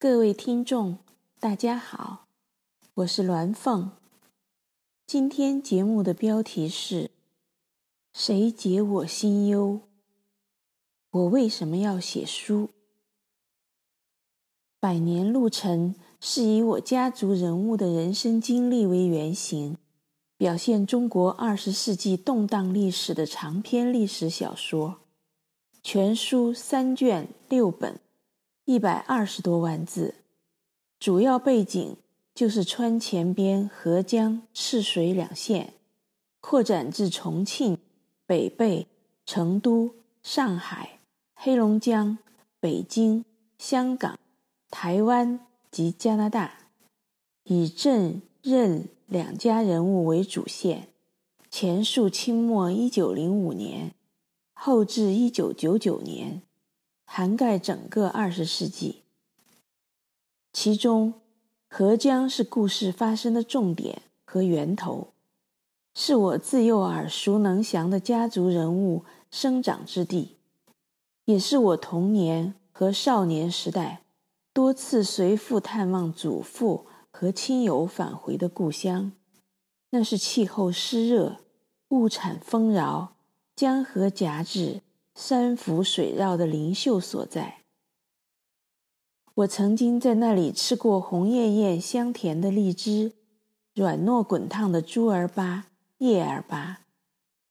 各位听众，大家好，我是鸾凤。今天节目的标题是“谁解我心忧？我为什么要写书？”百年路程是以我家族人物的人生经历为原型，表现中国二十世纪动荡历史的长篇历史小说。全书三卷六本，一百二十多万字。主要背景就是川黔边合江、赤水两县，扩展至重庆、北碚、成都、上海、黑龙江、北京、香港、台湾及加拿大，以郑、任两家人物为主线，前述清末一九零五年。后至一九九九年，涵盖整个二十世纪。其中，合江是故事发生的重点和源头，是我自幼耳熟能详的家族人物生长之地，也是我童年和少年时代多次随父探望祖父和亲友返回的故乡。那是气候湿热，物产丰饶。江河夹峙，山浮水绕的灵秀所在。我曾经在那里吃过红艳艳、香甜的荔枝，软糯滚烫的猪儿粑、叶儿粑，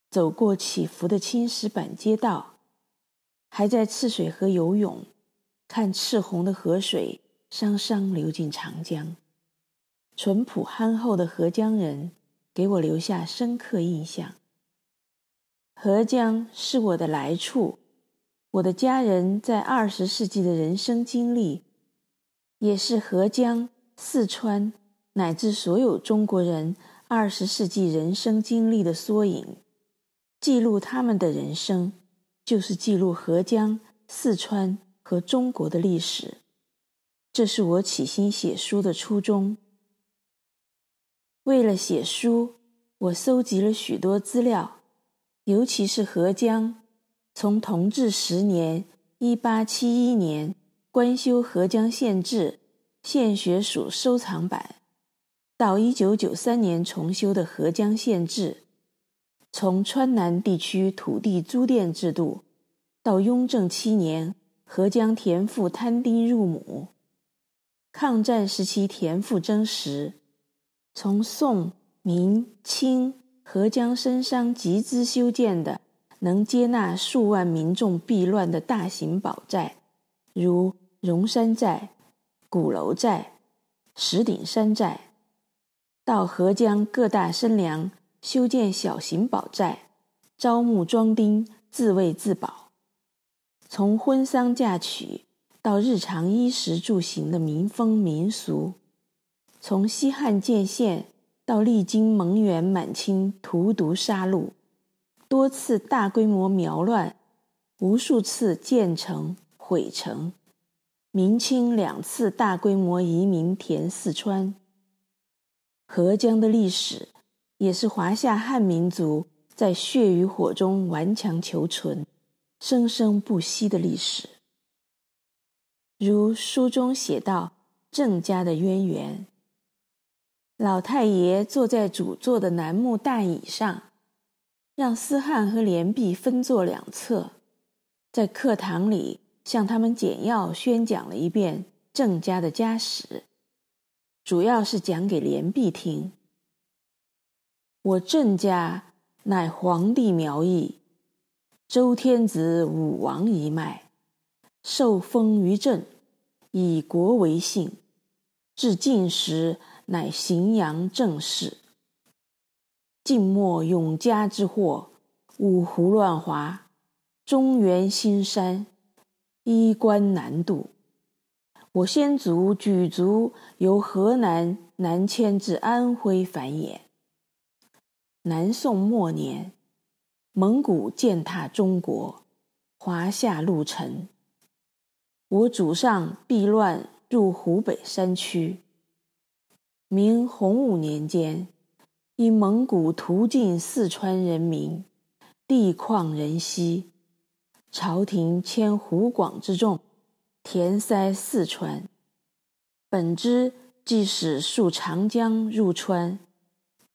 走过起伏的青石板街道，还在赤水河游泳，看赤红的河水双双流进长江。淳朴憨厚的合江人给我留下深刻印象。合江是我的来处，我的家人在二十世纪的人生经历，也是合江、四川乃至所有中国人二十世纪人生经历的缩影。记录他们的人生，就是记录合江、四川和中国的历史。这是我起心写书的初衷。为了写书，我搜集了许多资料。尤其是合江，从同治十年（一八七一年）官修合江县志，县学署收藏版，到一九九三年重修的合江县志；从川南地区土地租佃制度，到雍正七年合江田赋摊丁入亩；抗战时期田赋征实；从宋、明、清。合江生商集资修建的能接纳数万民众避乱的大型堡寨，如荣山寨、鼓楼寨、石顶山寨；到合江各大生粮修建小型堡寨，招募庄丁自卫自保；从婚丧嫁娶到日常衣食住行的民风民俗；从西汉建县。到历经蒙元、满清荼毒杀戮，多次大规模苗乱，无数次建城毁城，明清两次大规模移民填四川。合江的历史，也是华夏汉民族在血与火中顽强求存、生生不息的历史。如书中写道：“郑家的渊源。”老太爷坐在主座的楠木大椅上，让思翰和连璧分坐两侧，在课堂里向他们简要宣讲了一遍郑家的家史，主要是讲给连璧听。我郑家乃黄帝苗裔，周天子武王一脉，受封于郑，以国为姓，至晋时。乃荥阳郑氏。晋末永嘉之祸，五胡乱华，中原兴山，衣冠南渡。我先祖举族由河南南迁至安徽繁衍。南宋末年，蒙古践踏中国，华夏陆沉。我祖上避乱入湖北山区。明洪武年间，因蒙古屠尽四川人民，地旷人稀，朝廷迁湖广之众，填塞四川，本之即使溯长江入川，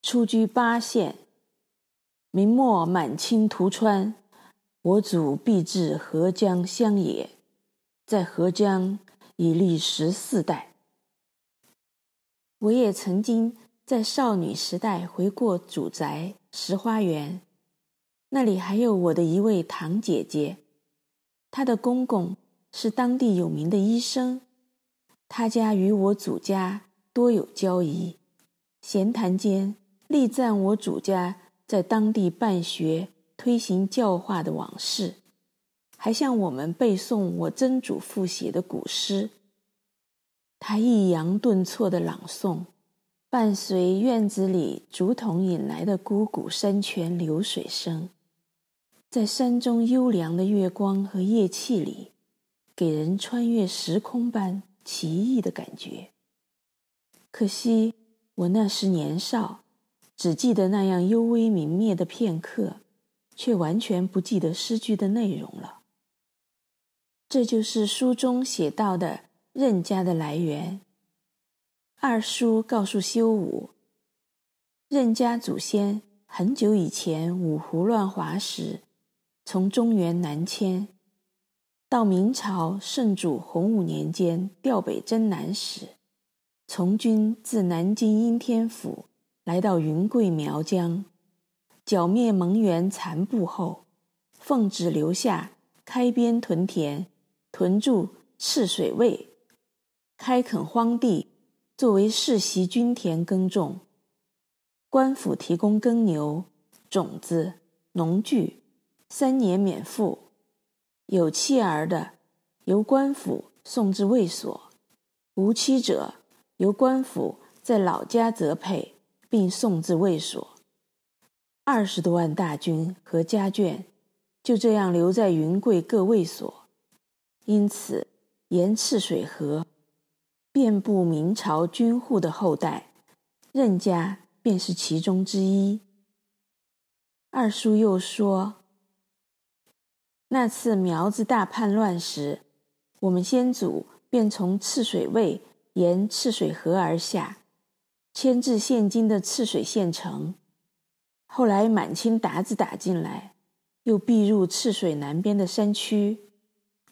出居巴县。明末满清屠川，我祖必至合江乡也，在合江已历十四代。我也曾经在少女时代回过祖宅石花园，那里还有我的一位堂姐姐，她的公公是当地有名的医生，他家与我祖家多有交谊，闲谈间力赞我祖家在当地办学、推行教化的往事，还向我们背诵我曾祖父写的古诗。他抑扬顿挫的朗诵，伴随院子里竹筒引来的汩汩山泉流水声，在山中幽凉的月光和夜气里，给人穿越时空般奇异的感觉。可惜我那时年少。只记得那样幽微明灭的片刻，却完全不记得诗句的内容了。这就是书中写到的任家的来源。二叔告诉修武，任家祖先很久以前五胡乱华时，从中原南迁，到明朝圣祖洪武年间调北征南时，从军自南京应天府。来到云贵苗疆，剿灭蒙元残部后，奉旨留下开边屯田，屯驻赤水卫，开垦荒地，作为世袭均田耕种。官府提供耕牛、种子、农具，三年免赋。有妻儿的，由官府送至卫所；无妻者，由官府在老家择配。并送至卫所，二十多万大军和家眷就这样留在云贵各卫所。因此，沿赤水河遍布明朝军户的后代，任家便是其中之一。二叔又说，那次苗子大叛乱时，我们先祖便从赤水卫沿赤水河而下。迁至现今的赤水县城，后来满清鞑子打进来，又避入赤水南边的山区，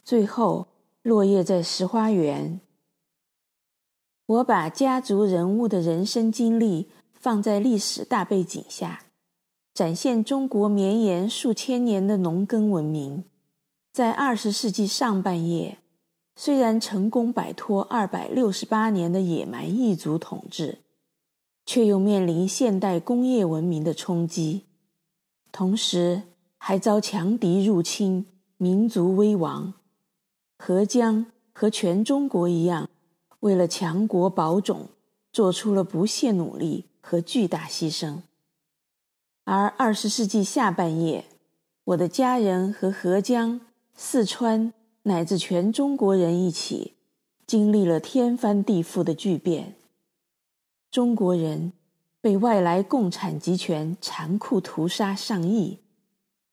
最后落叶在石花园。我把家族人物的人生经历放在历史大背景下，展现中国绵延数千年的农耕文明，在二十世纪上半叶，虽然成功摆脱二百六十八年的野蛮异族统治。却又面临现代工业文明的冲击，同时还遭强敌入侵，民族危亡。合江和全中国一样，为了强国保种，做出了不懈努力和巨大牺牲。而二十世纪下半叶，我的家人和合江、四川乃至全中国人一起，经历了天翻地覆的巨变。中国人被外来共产极权残酷屠杀上亿，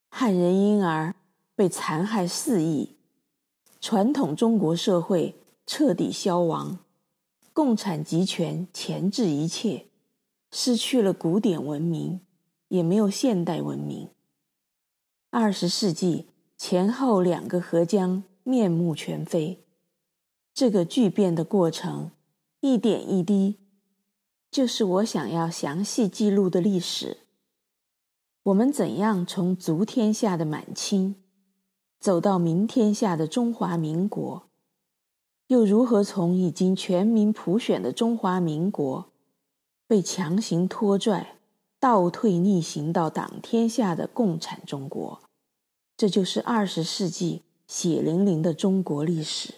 汉人婴儿被残害四亿，传统中国社会彻底消亡，共产集权钳制一切，失去了古典文明，也没有现代文明。二十世纪前后两个合江面目全非，这个巨变的过程，一点一滴。就是我想要详细记录的历史。我们怎样从足天下的满清走到明天下的中华民国，又如何从已经全民普选的中华民国被强行拖拽、倒退逆行到党天下的共产中国？这就是二十世纪血淋淋的中国历史。